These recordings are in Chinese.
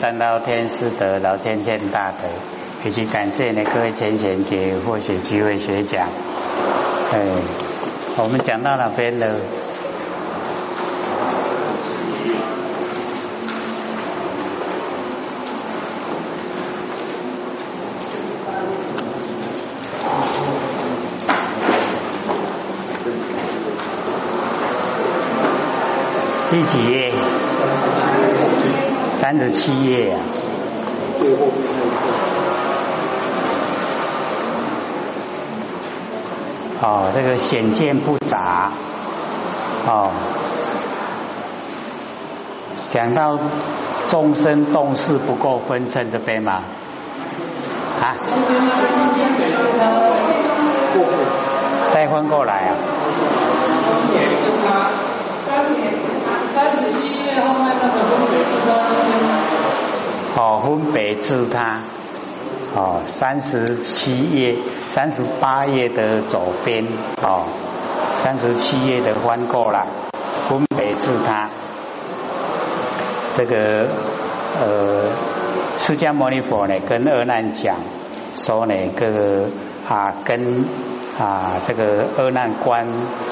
三老天师德、老天见大德，以及感谢呢各位前贤给获学机会学讲。哎，我们讲到哪边了？第几页？三十七页呀。哦，这个显见不杂。哦，讲到众生动势不够分称这边吗？啊？再翻过来啊？三十七页后面那个分别自他，哦，三十七页、三十八页的左边，哦，三十七页的翻过来，分别自他，这个呃，释迦牟尼佛呢跟阿难讲说呢，个啊跟。啊，这个二难关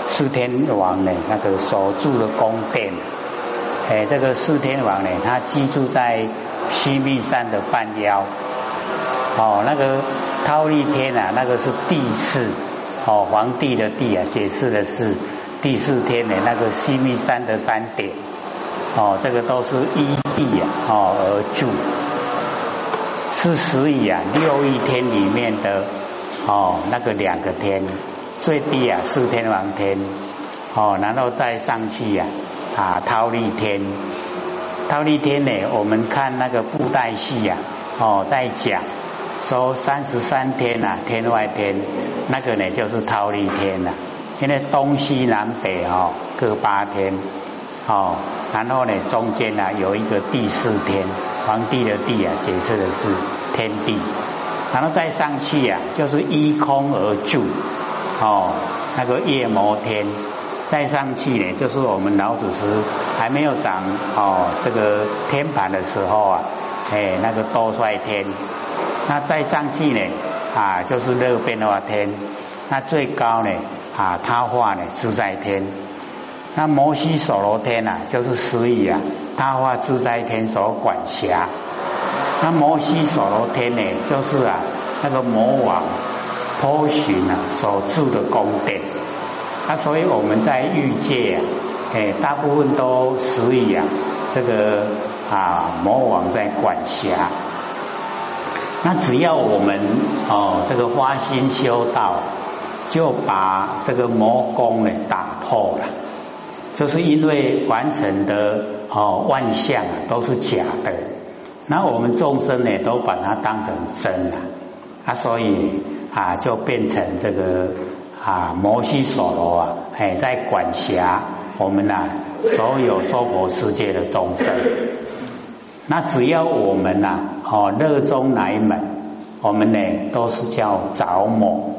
四天王呢，那个所住的宫殿，哎，这个四天王呢，他居住在西密山的半腰。哦，那个忉利天啊，那个是第四，哦，皇帝的帝啊，解释的是第四天的那个西密山的山顶。哦，这个都是依地啊，哦而住，是十亿啊六亿天里面的。哦，那个两个天，最低啊四天王天，哦，然后再上去呀啊忉利天，忉利天呢，我们看那个布袋戏呀，哦在讲说三十三天呐天外天，那个呢就是忉利天呐，因为东西南北哦各八天，哦，然后呢中间呢有一个第四天，皇帝的帝啊解释的是天地。然后再上去呀，就是依空而住，哦，那个夜摩天，再上去呢，就是我们老子师还没有长哦这个天盘的时候啊，哎那个多帅天，那再上去呢啊就是热变化天，那最高呢啊他化呢自在天，那摩西所罗天呐就是十亿啊他化自在天所管辖。那摩西所罗天呢，就是啊，那个魔王波旬啊所住的宫殿。啊，所以我们在欲界啊，哎，大部分都属于啊这个啊魔王在管辖。那只要我们哦这个花心修道，就把这个魔功呢打破了，就是因为完成的哦万象啊都是假的。那我们众生呢，都把它当成真了啊，所以啊，就变成这个啊摩西所罗啊，哎，在管辖我们呐所有娑婆世界的众生。那只要我们呐哦热衷哪一门，我们呢都是叫着魔，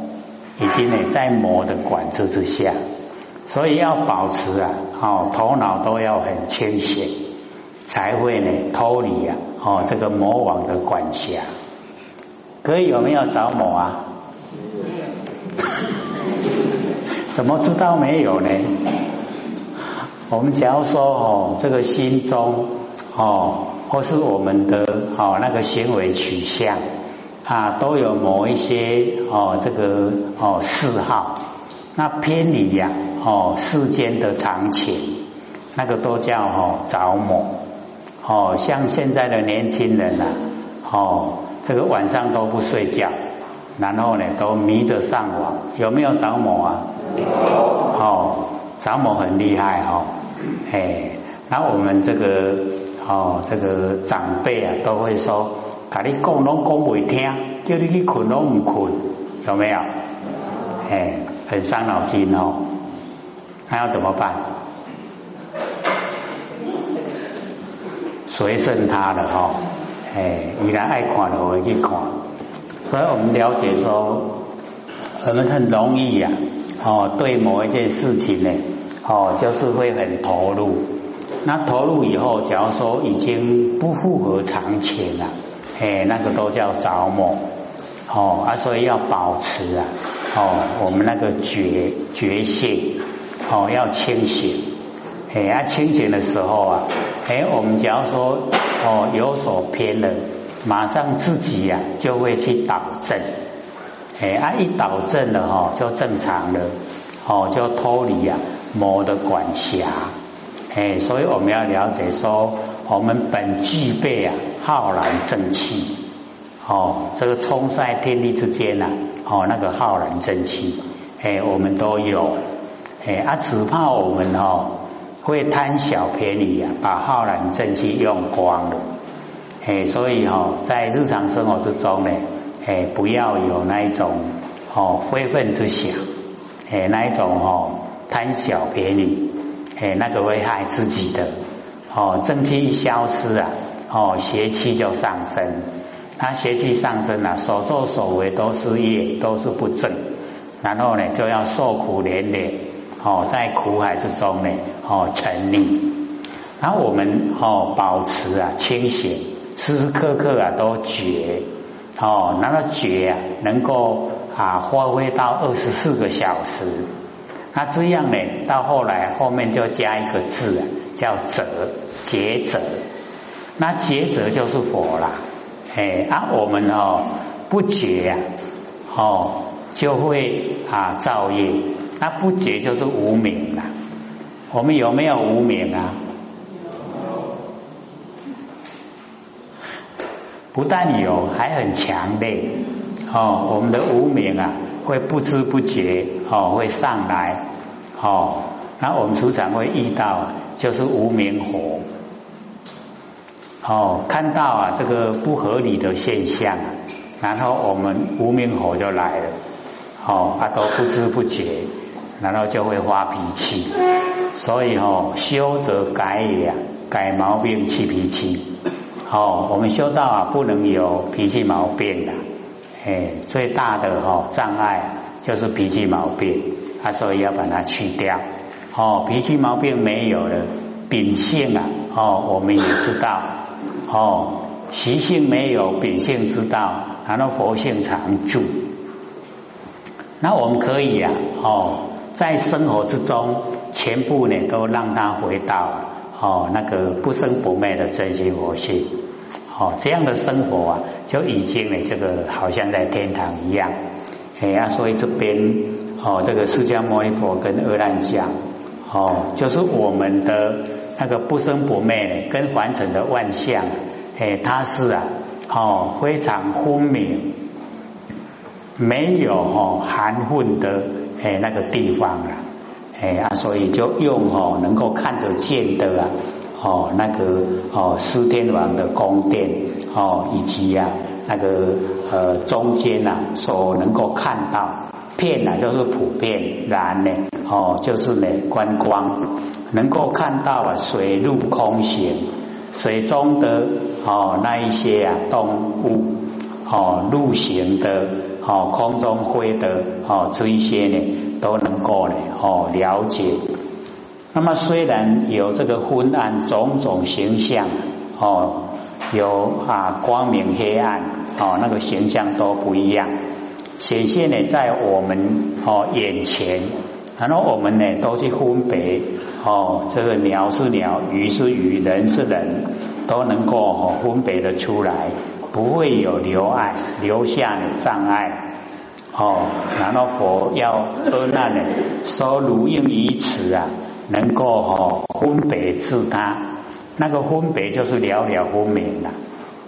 以及呢在魔的管制之下，所以要保持啊，哦头脑都要很清醒。才会呢脱离呀哦这个魔王的管辖，可以有没有着魔啊？怎么知道没有呢？我们假如说哦这个心中哦或是我们的哦那个行为取向啊都有某一些哦这个哦嗜好，那偏离呀哦世间的常情，那个都叫哦着魔。哦，像现在的年轻人呐，哦，这个晚上都不睡觉，然后呢都迷着上网，有没有着魔啊？有。哦，着魔很厉害哦，哎，那我们这个哦，这个长辈啊都会说，跟你讲拢讲不听，叫你去困拢唔困，有没有？哎，很伤脑筋哦，那要怎么办？随顺他的哈，哎，依然爱看的会去看，所以我们了解说，我们很容易呀，哦，对某一件事情呢，哦，就是会很投入，那投入以后，假如说已经不符合常情了，哎，那个都叫着魔。哦啊，所以要保持啊，哦，我们那个觉觉性，哦，要清醒。哎，啊，清醒的时候啊，哎，我们假如说哦有所偏了，马上自己呀就会去导正。哎，啊，一导正了哈，就正常了，哦，就脱离呀魔的管辖。哎，所以我们要了解说，我们本具备啊浩然正气。哦，这个冲在天地之间呐，哦，那个浩然正气，哎，我们都有，哎，啊，只怕我们哦会贪小便宜啊，把浩然正气用光了，哎，所以哈，在日常生活之中呢，哎，不要有那一种哦非分之想，哎，那一种哦贪小便宜，哎，那个危害自己的，哦，正气一消失啊，哦，邪气就上升。他邪气上升了，所作所为都是业，都是不正，然后呢就要受苦连连，哦，在苦海之中呢，哦沉溺。然后我们哦保持啊清醒，时时刻刻啊都觉，哦，那个觉啊能够啊发挥到二十四个小时。那这样呢，到后来后面就加一个字啊，叫者觉者。那觉者就是佛啦。哎啊，我们哦不觉呀，哦就会啊造业，那不觉就是无名了。我们有没有无名啊？不但有，还很强烈哦。我们的无名啊，会不知不觉哦会上来哦。那我们时常会遇到，就是无名火。哦，看到啊这个不合理的现象，然后我们无名火就来了，哦，啊都不知不觉，然后就会发脾气，所以哦修则改也，改毛病去脾气，哦我们修道啊不能有脾气毛病的，哎最大的哈障碍就是脾气毛病，啊所以要把它去掉，哦脾气毛病没有了，秉性啊哦我们也知道。哦，习性没有，秉性知道，然后佛性常住。那我们可以啊，哦，在生活之中，全部呢都让它回到哦那个不生不灭的真心佛性。哦，这样的生活啊，就已经呢这个好像在天堂一样。哎呀，所以这边哦，这个释迦牟尼佛跟阿难讲，哦，就是我们的。那个不生不灭，跟凡尘的万象，哎，它是啊，哦，非常分明，没有哦含混的哎那个地方了，哎啊，所以就用哦能够看得见的啊，哦那个哦四天王的宫殿哦，以及呀那个呃中间呐所能够看到。片呐就是普遍，然呢哦就是呢观光，能够看到啊水陆空行，水中的哦那一些啊动物哦陆行的哦空中飞的哦这一些呢都能够呢哦了解。那么虽然有这个昏暗种种形象哦有啊光明黑暗哦那个形象都不一样。显现呢，在我们哦眼前，然后我们呢都去分别哦，这个鸟是鸟，鱼是鱼，人是人，都能够哦分别的出来，不会有留爱留下的障碍哦。然后佛要阿难呢，说如应于此啊，能够哦分别自他，那个分别就是了了分明了。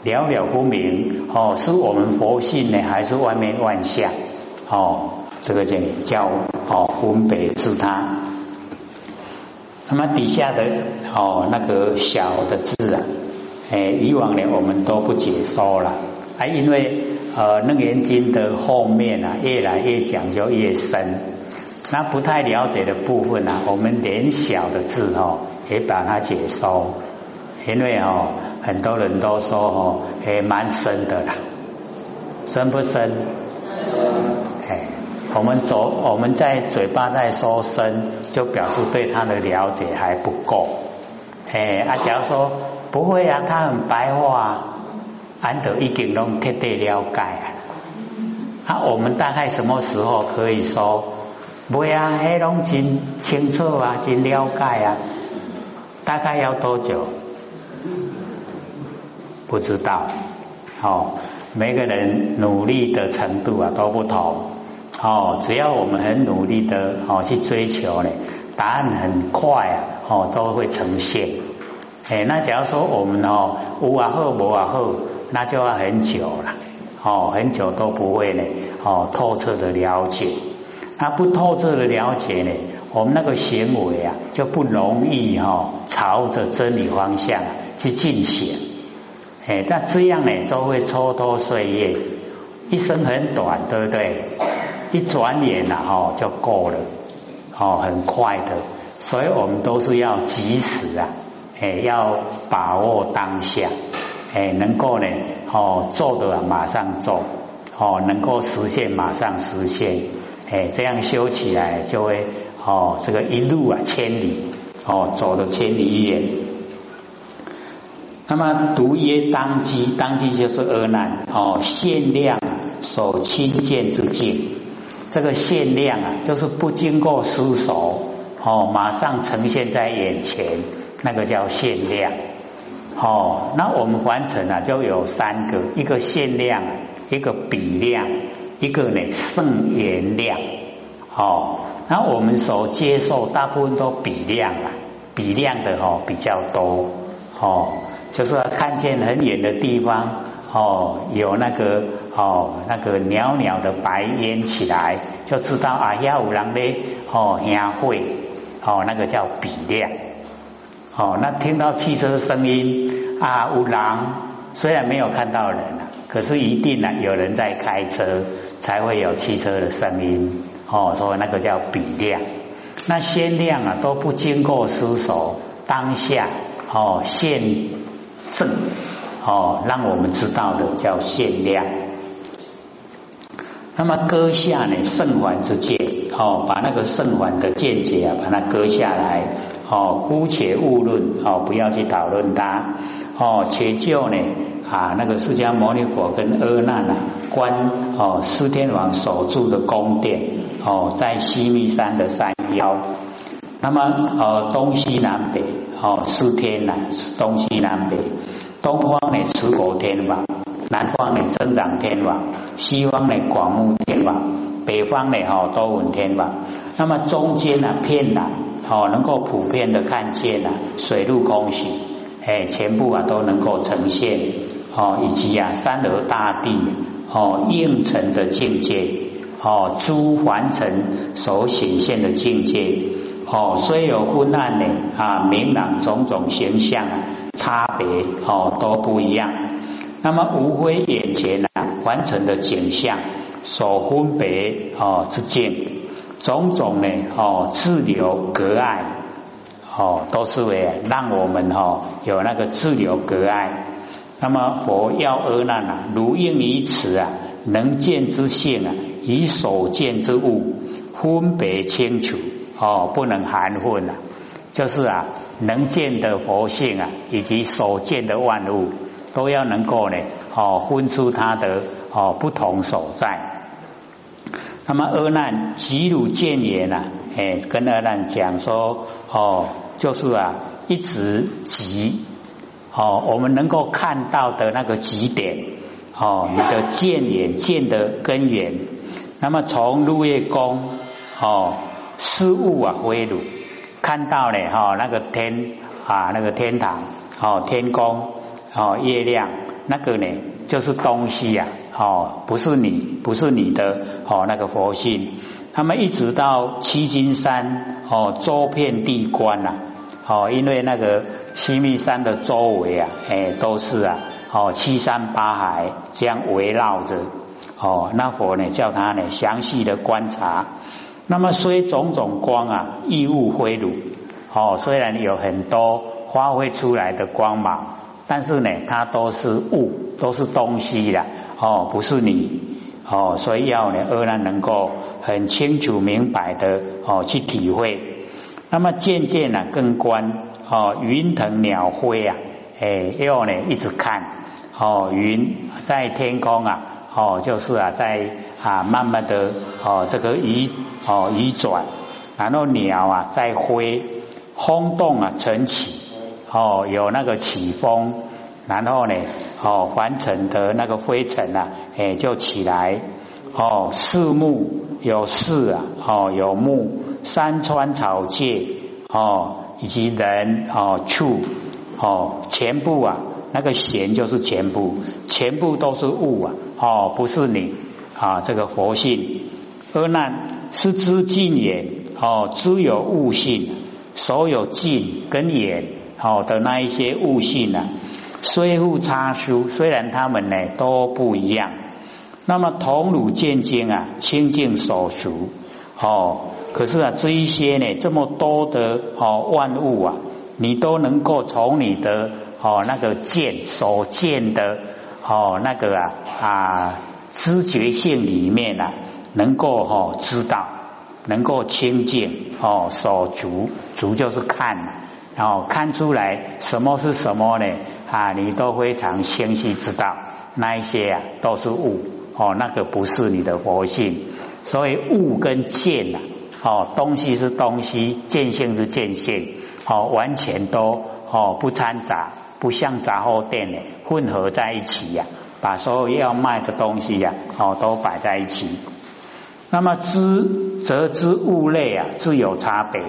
了了不明哦，是我们佛性呢，还是外面万象哦？这个叫叫哦分别是他。那么底下的哦那个小的字啊，哎，以往呢我们都不解说了啊，因为呃楞严经的后面啊越来越讲究越深，那不太了解的部分啊，我们连小的字哦也把它解说。因为哦，很多人都说哦，还蛮深的啦，深不深？哎，我们走，我们在嘴巴在说深，就表示对他的了解还不够。哎，啊，假如说不会啊，他很白话，安德已经拢彻底了解啊。啊，我们大概什么时候可以说，不会啊，黑龙真清楚啊，真了解啊？大概要多久？不知道。哦，每个人努力的程度啊都不同。哦，只要我们很努力的哦去追求呢，答案很快啊，哦都会呈现。哎，那假如说我们哦无啊好无啊好，那就要很久了。哦，很久都不会呢，哦，透彻的了解，那不透彻的了解呢，我们那个行为啊，就不容易哈，朝着真理方向去进行。哎，那这样呢，就会蹉跎岁月，一生很短，对不对？一转眼呐，哈，就过了，哦，很快的，所以我们都是要及时啊，哎，要把握当下。哎，能够呢，哦，做的马上做，哦，能够实现马上实现，哎，这样修起来就会，哦，这个一路啊千里，哦，走了千里远。那么独曰当机，当机就是阿难，哦，限量所亲见之境，这个限量啊，就是不经过思索，哦，马上呈现在眼前，那个叫限量。哦，那我们凡尘啊，就有三个：一个限量，一个比量，一个呢圣言量。哦，那我们所接受大部分都比量啊，比量的哦比较多。哦，就是看见很远的地方，哦，有那个哦那个袅袅的白烟起来，就知道啊，要有人咧哦香会，哦那个叫比量。哦，那听到汽车声音啊，有人虽然没有看到人啊，可是一定呢有人在开车，才会有汽车的声音。哦，所以那个叫比量。那先量啊都不经过思索，当下哦现证哦，让我们知道的叫限量。那么割下呢圣环之剑，哦，把那个圣环的见解啊，把它割下来。哦，姑且勿论哦，不要去讨论它哦，且就呢啊，那个释迦牟尼佛跟阿难呐，观哦，四天王所住的宫殿哦，在西密山的山腰。那么呃，东西南北哦，四天呐，东西南北，东方呢持国天王，南方呢增长天王，西方呢广目天王，北方呢哈多闻天王。那么中间呢偏南。哦，能够普遍的看见呢，水陆空行，哎，全部啊都能够呈现哦，以及啊山河大地哦应成的境界哦，诸凡尘所显现的境界哦，虽有昏暗呢啊，明朗种种形象差别哦都不一样，那么无非眼前啊凡尘的景象所分别哦之境。种种呢，哦，自留隔碍，哦，都是为让我们哈有那个自留隔碍。那么佛要阿难啊，如应于此啊，能见之性啊，以所见之物分别清楚，哦，不能含混啊。就是啊，能见的佛性啊，以及所见的万物，都要能够呢，哦，分出它的哦不同所在。那么阿难即如见言呐，哎，跟阿难讲说，哦，就是啊，一直极，哦，我们能够看到的那个极点，哦，你的见眼见的根源。那么从入夜宫，哦，事物啊归汝，看到呢，哈，那个天啊，那个天堂，哦，天宫，哦，月亮，那个呢，就是东西呀。哦，不是你，不是你的哦，那个佛性。他们一直到七金山哦，周遍地观呐，哦，因为那个西密山的周围啊，哎，都是啊，哦，七山八海这样围绕着哦，那佛呢叫他呢详细的观察。那么虽种种光啊，异物辉如哦，虽然有很多发挥出来的光芒。但是呢，它都是物，都是东西的哦，不是你哦，所以要呢，阿难能够很清楚明白的哦去体会。那么渐渐呢，更观哦云腾鸟飞啊，哎又呢一直看哦云在天空啊，哦就是啊在啊慢慢的哦这个移哦移转，然后鸟啊在飞，轰动啊晨起哦有那个起风，然后呢哦凡尘的那个灰尘啊，哎就起来。哦，四木有四啊，哦有木，山川草芥哦，以及人哦畜哦，全部啊，那个贤就是全部，全部都是物啊，哦不是你啊，这个佛性。阿难是知尽也，哦知有悟性，所有尽跟眼好的那一些悟性啊，虽互差殊，虽然他们呢都不一样。那么同乳见经啊，清净所熟哦。可是啊，这一些呢，这么多的哦万物啊，你都能够从你的哦那个见所见的哦那个啊啊知觉性里面啊，能够哦知道，能够清净哦所足足就是看，然后看出来什么是什么呢？啊，你都非常清晰知道，那一些啊都是物。哦，那个不是你的佛性，所以物跟见呐，哦，东西是东西，见性是见性，哦，完全都哦不掺杂，不像杂货店呢混合在一起呀，把所有要卖的东西呀，哦都摆在一起。那么知则知物类啊，自有差别，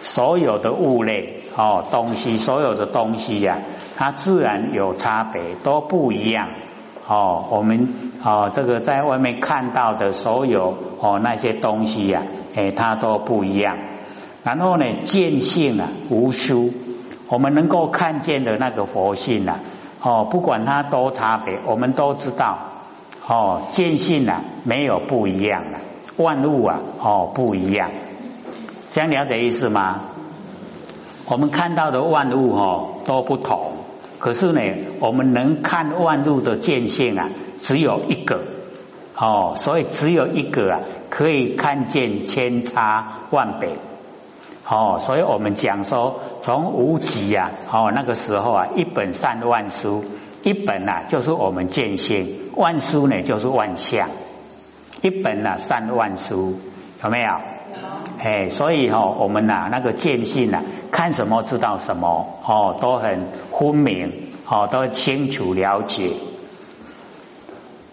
所有的物类哦东西，所有的东西呀，它自然有差别，都不一样。哦，我们哦，这个在外面看到的所有哦那些东西呀，哎，它都不一样。然后呢，见性啊无殊，我们能够看见的那个佛性啊，哦，不管它多差别，我们都知道哦，见性啊没有不一样的，万物啊哦不一样，这样了解意思吗？我们看到的万物哦都不同。可是呢，我们能看万物的见性啊，只有一个哦，所以只有一个啊，可以看见千差万别哦，所以我们讲说，从无极啊，哦那个时候啊，一本善万书，一本啊就是我们见性，万书呢就是万象，一本啊善万书，有没有？哎，所以哈，我们呐那个见性呐，看什么知道什么哦，都很分明哦，都清楚了解。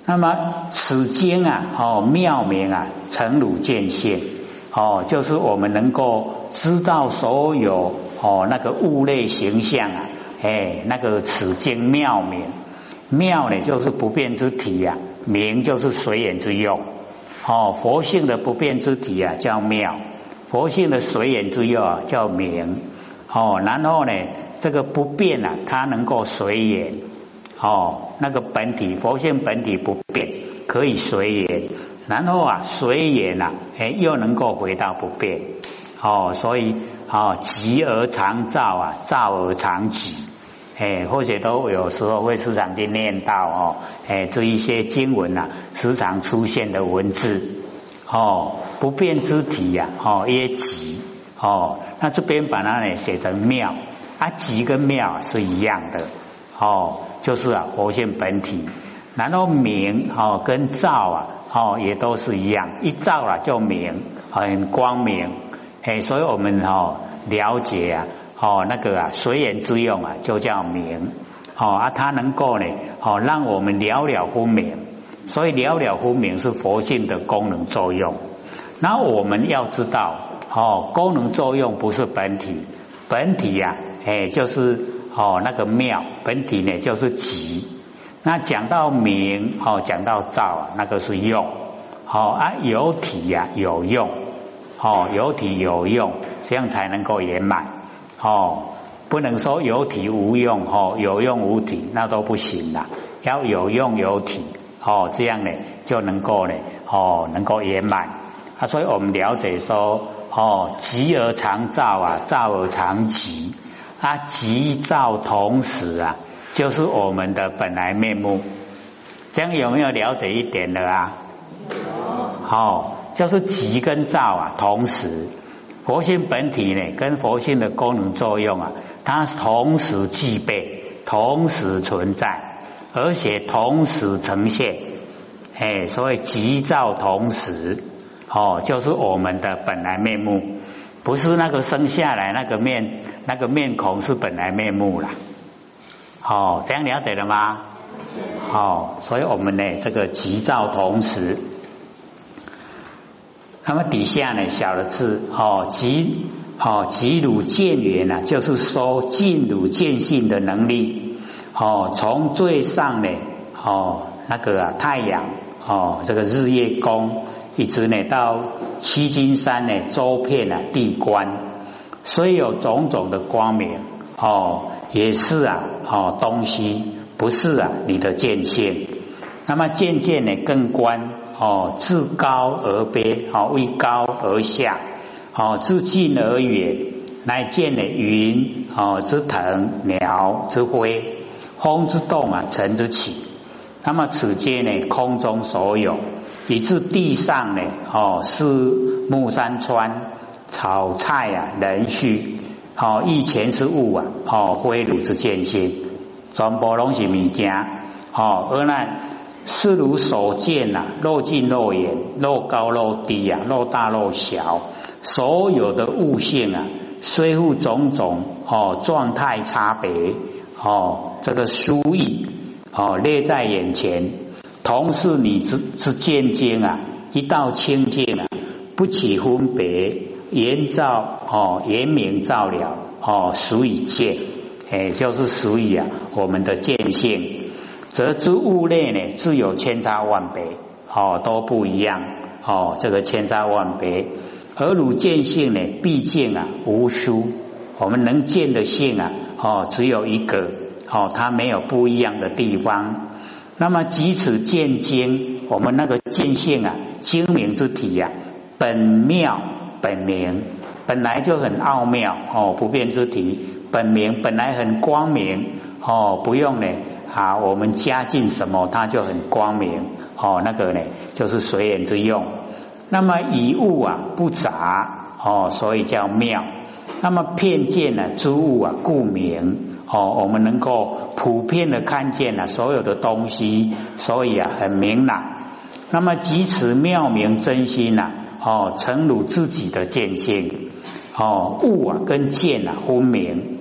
那么此经啊，哦妙明啊，成汝见性哦，就是我们能够知道所有哦那个物类形象啊，哎，那个此经妙明妙呢，就是不变之体呀，明就是随缘之用哦，佛性的不变之体啊，叫妙。佛性的随缘之用啊，叫明哦。然后呢，这个不变啊，它能够随缘哦。那个本体，佛性本体不变，可以随缘。然后啊，随缘啊，哎，又能够回到不变哦。所以哦，极而常照啊，照而常极。哎，或者都有时候会时常去念到哦，哎，这一些经文啊，时常出现的文字哦。不变之体呀，哦，曰极，哦，那这边把它呢写成妙，啊，极跟妙是一样的，哦，就是啊，佛性本体，然后明，哦，跟照啊，哦，也都是一样，一照啊就明，很光明，哎，所以我们哦了解啊，哦，那个啊随缘之用啊，就叫明，哦，啊，它能够呢，哦，让我们了了分明，所以了了分明是佛性的功能作用。那我们要知道，哦，功能作用不是本体，本体呀，哎，就是哦那个妙，本体呢就是极。那讲到明，哦，讲到照，那个是用，好啊，有体呀有用，哦，有体有用，这样才能够圆满，哦，不能说有体无用，哦，有用无体，那都不行啦，要有用有体，哦，这样呢就能够呢，哦，能够圆满。啊，所以我们了解说，哦，极而常照啊，照而常极啊，极照同时啊，就是我们的本来面目。这样有没有了解一点的啊？好，就是极跟照啊，同时佛性本体呢，跟佛性的功能作用啊，它同时具备，同时存在，而且同时呈现，哎，所以急躁同时，哦，就是我们的本来面目，不是那个生下来那个面，那个面孔是本来面目啦。哦，这样了解了吗？哦，所以我们呢，这个急躁同时。那么底下呢，小的字哦，急哦，急鲁见缘呐，就是说尽鲁见性的能力哦，从最上呢哦，那个太阳哦，这个日月宫，一直呢到七金山呢周遍啊地观，虽有种种的光明哦，也是啊哦东西不是啊你的见性，那么渐渐呢更观。哦，自高而卑，哦，为高而下，哦，自近而远，乃见了云，哦，之腾，鸟之飞，风之动啊，尘之起。那么此间呢，空中所有，以至地上呢，哦，是木山川，草菜啊，人畜，哦，一前是物啊，哦，非汝之见性，全部拢是物件，哦，而那。视如所见呐，若近若远，若高若低呀，若大若小，所有的物性啊，虽复种种哦，状态差别哦，这个殊异哦，列在眼前，同是你之之见经啊，一道清净啊，不起分别，言照哦，言明照了哦，所以见，哎，就是属于啊，我们的见性。则之物类呢，自有千差万别，哦，都不一样，哦，这个千差万别。而汝见性呢，毕竟啊无殊，我们能见的性啊，哦，只有一个，哦，它没有不一样的地方。那么即此见经，我们那个见性啊，精明之体呀，本妙本明，本来就很奥妙，哦，不变之体，本明本来很光明，哦，不用呢。啊，我们加进什么，它就很光明哦。那个呢，就是随缘之用。那么以物啊不杂哦，所以叫妙。那么片见呢，诸物啊故明哦。我们能够普遍的看见了所有的东西，所以啊很明朗。那么即此妙明真心呐哦，成汝自己的见性哦。物啊跟见啊分明。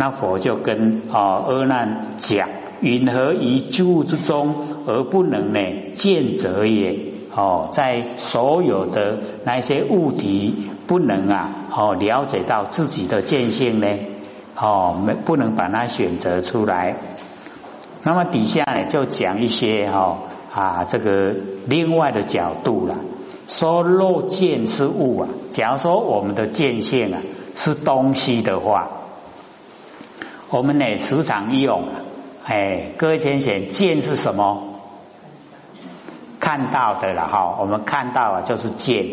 那佛就跟啊阿难讲：云何于诸物之中而不能呢见者也？哦，在所有的那些物体不能啊哦了解到自己的见性呢？哦，没不能把它选择出来。那么底下呢就讲一些哈啊这个另外的角度了。说若见是物啊，假如说我们的见性啊是东西的话。我们呢时常用，哎，各位先生，见是什么？看到的了哈，我们看到啊就是见。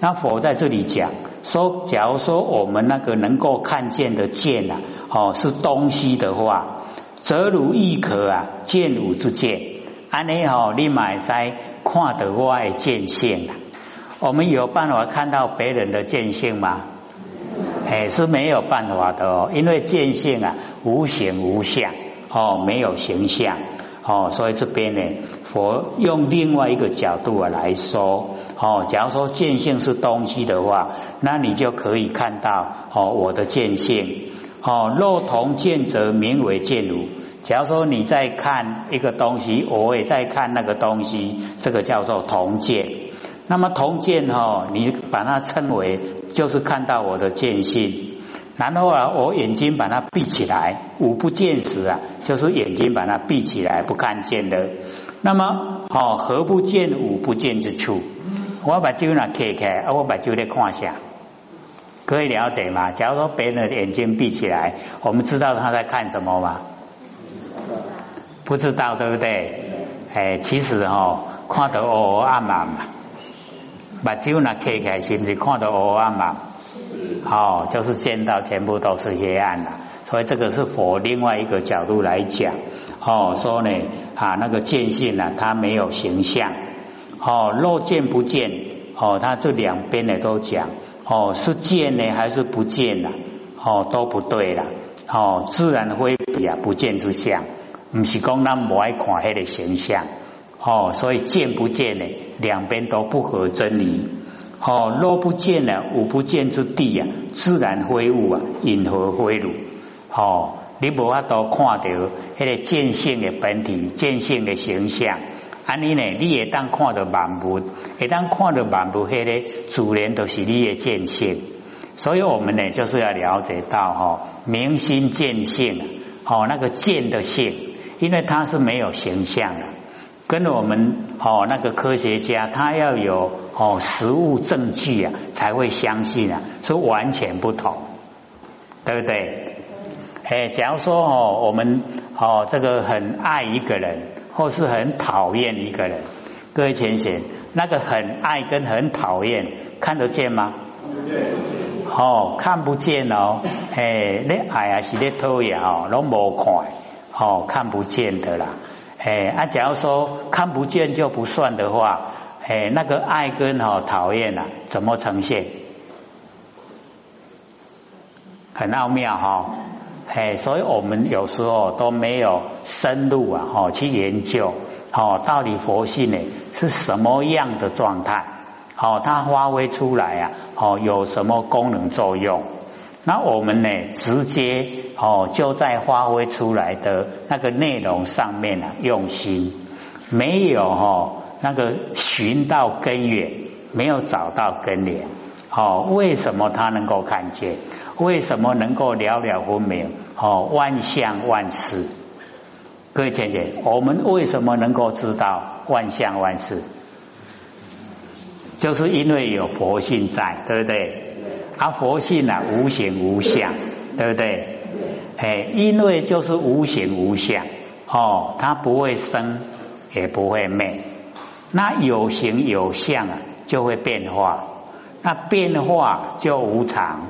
那佛在这里讲说，假如说我们那个能够看见的见啊，哦是东西的话，则如一可啊见汝之见，安尼哦，你买塞看得外见性啊。我们有办法看到别人的见性吗？哎，是没有办法的哦，因为见性啊，无形无相哦，没有形象哦，所以这边呢，佛用另外一个角度啊来说哦，假如说见性是东西的话，那你就可以看到哦，我的见性哦，若同见则名为见如。假如说你在看一个东西，我也在看那个东西，这个叫做同见。那么同见哈，你把它称为就是看到我的见性，然后啊，我眼睛把它闭起来，五不见时啊，就是眼睛把它闭起来不看见的。那么哦，何不见五不见之处？我把酒呢开开，我把酒来看下，可以了解吗？假如说别人的眼睛闭起来，我们知道他在看什么吗？不知道，对不对？哎，其实哦，看得乌暗暗嘛。把酒那开开，是不是看到黑暗嘛？哦，就是见到全部都是黑暗的。所以这个是佛另外一个角度来讲，哦，说呢啊那个见性呢，它没有形象。哦，若见不见，哦，它这两边呢都讲，哦，是见呢还是不见呢？哦，都不对了。哦，自然会比啊，不见之相，不是讲咱不爱看迄个形象。哦，所以见不见呢，两边都不合真理。哦，若不见呢，无不见之地啊，自然非物啊，因何非如？哦，你无法度看到迄个见性的本体，见性的形象。安尼呢，你也当看到万物，也当看到万物，迄个自然都是你的见性。所以我们呢，就是要了解到哈，明心见性，哦，那个见的性，因为它是没有形象的。跟我们哦那个科学家，他要有哦实物证据啊，才会相信啊，是完全不同，对不对？哎，假如说哦，我们哦这个很爱一个人，或是很讨厌一个人，各位浅显，那个很爱跟很讨厌看得见吗？看不见。哦，看不见哦，哎，你爱啊是咧偷呀哦，拢无看，哦，看不见的啦。哎，啊，假如说看不见就不算的话，哎，那个爱跟哦讨厌啊，怎么呈现？很奥妙哈，哎，所以我们有时候都没有深入啊，哦，去研究，哦，到底佛性呢是什么样的状态？哦，它发挥出来啊，哦，有什么功能作用？那我们呢，直接哦，就在发挥出来的那个内容上面啊，用心没有哈，那个寻到根源，没有找到根源，哦，为什么他能够看见？为什么能够了了分明？哦，万象万事，各位姐姐，我们为什么能够知道万象万事？就是因为有佛性在，对不对？啊，佛性啊，无形无相，对不对？哎，因为就是无形无相，哦，它不会生，也不会灭。那有形有相啊，就会变化。那变化就无常，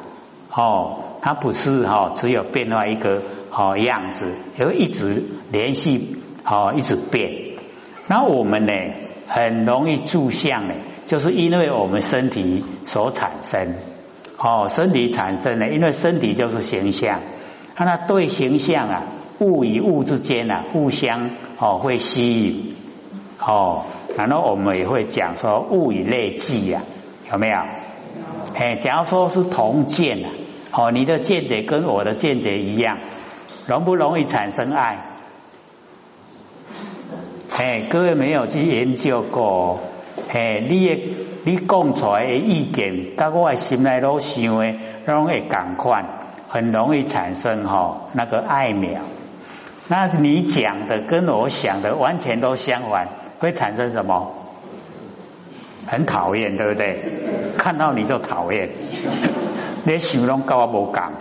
哦，它不是哈，只有变化一个好样子，会一直连续，哦，一直变。那我们呢，很容易住相呢，就是因为我们身体所产生。哦，身体产生的，因为身体就是形象，那对形象啊，物与物之间啊，互相哦会吸引，哦，然后我们也会讲说物以类聚呀，有没有？哎，假如说是同见啊，哦，你的见解跟我的见解一样，容不容易产生爱？哎，各位没有去研究过。嘿，你也你讲出来的意见，跟我心内都想的，拢会共款，很容易产生哈那个爱苗。那你讲的跟我想的完全都相反，会产生什么？很讨厌，对不对？看到你就讨厌，你形容跟我无讲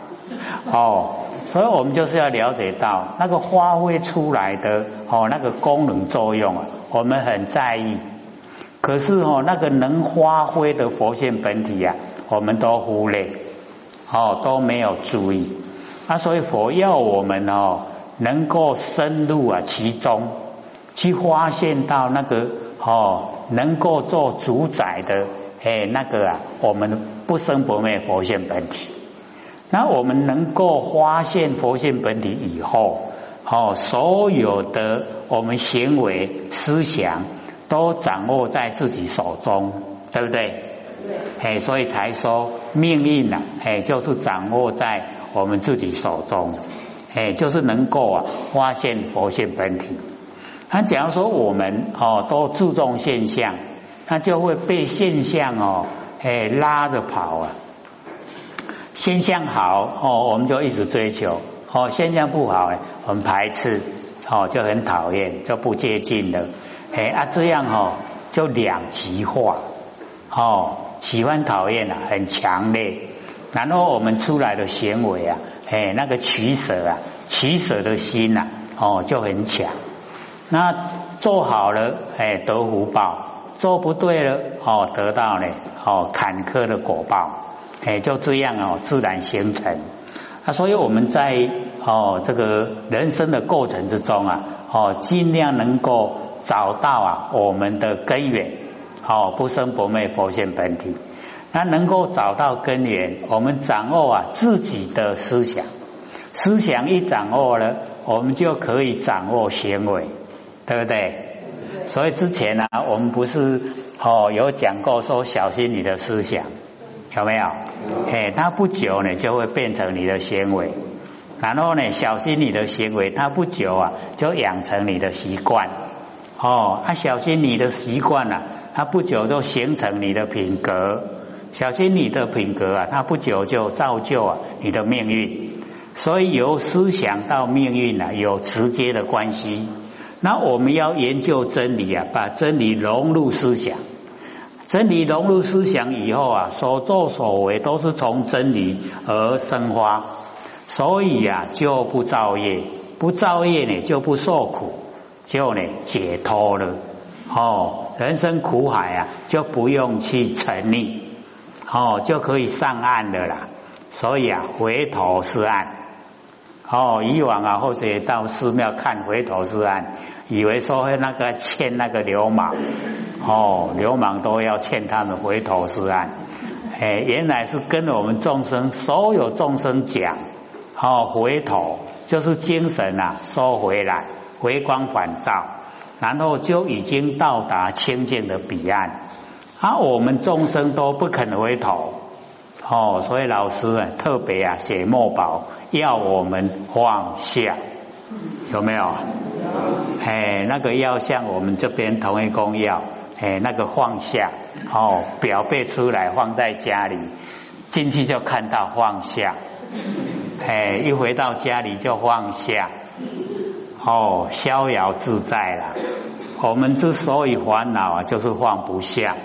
哦。所以我们就是要了解到那个发挥出来的哦那个功能作用啊，我们很在意。可是哦，那个能发挥的佛性本体呀，我们都忽略，哦都没有注意。那所以佛要我们哦，能够深入啊其中，去发现到那个哦，能够做主宰的哎那个啊，我们不生不灭佛性本体。那我们能够发现佛性本体以后，哦，所有的我们行为思想。都掌握在自己手中，对不对？哎，所以才说命运呐，哎，就是掌握在我们自己手中，哎，就是能够啊发现佛性本体。那假如说我们哦都注重现象，那就会被现象哦哎拉着跑啊。现象好哦，我们就一直追求；哦，现象不好哎，我们排斥，哦就很讨厌，就不接近了。哎啊，这样哦，就两极化哦，喜欢讨厌啊，很强烈。然后我们出来的行为啊，哎，那个取舍啊，取舍的心呐，哦，就很强。那做好了，哎，得福报；做不对了，哦，得到呢，哦，坎坷的果报。哎，就这样哦，自然形成。啊，所以我们在哦这个人生的过程之中啊，哦，尽量能够。找到啊，我们的根源，哦，不生不灭佛性本体。那能够找到根源，我们掌握啊自己的思想，思想一掌握了，我们就可以掌握行为，对不对？所以之前呢，我们不是哦有讲过说小心你的思想，有没有？哎，它不久呢就会变成你的行为，然后呢小心你的行为，它不久啊就养成你的习惯，哦，他小心你的习惯了，它不久就形成你的品格。小心你的品格啊，它不久就造就啊你的命运，所以由思想到命运啊有直接的关系。那我们要研究真理啊，把真理融入思想，真理融入思想以后啊，所作所为都是从真理而生发，所以啊就不造业，不造业呢就不受苦，就呢解脱了。哦，人生苦海啊就不用去沉溺。哦，就可以上岸的啦。所以啊，回头是岸。哦，以往啊，或者到寺庙看回头是岸，以为说那个欠那个流氓，哦，流氓都要欠他们回头是岸。哎，原来是跟我们众生所有众生讲，哦，回头就是精神啊，收回来，回光返照，然后就已经到达清净的彼岸。啊，我们众生都不肯回头，哦，所以老师啊特别啊写墨宝，要我们放下，有没有？哎，那个要像我们这边同一公要，哎，那个放下，哦，表背出来放在家里，进去就看到放下，哎，一回到家里就放下，哦，逍遥自在了。我们之所以烦恼啊，就是放不下。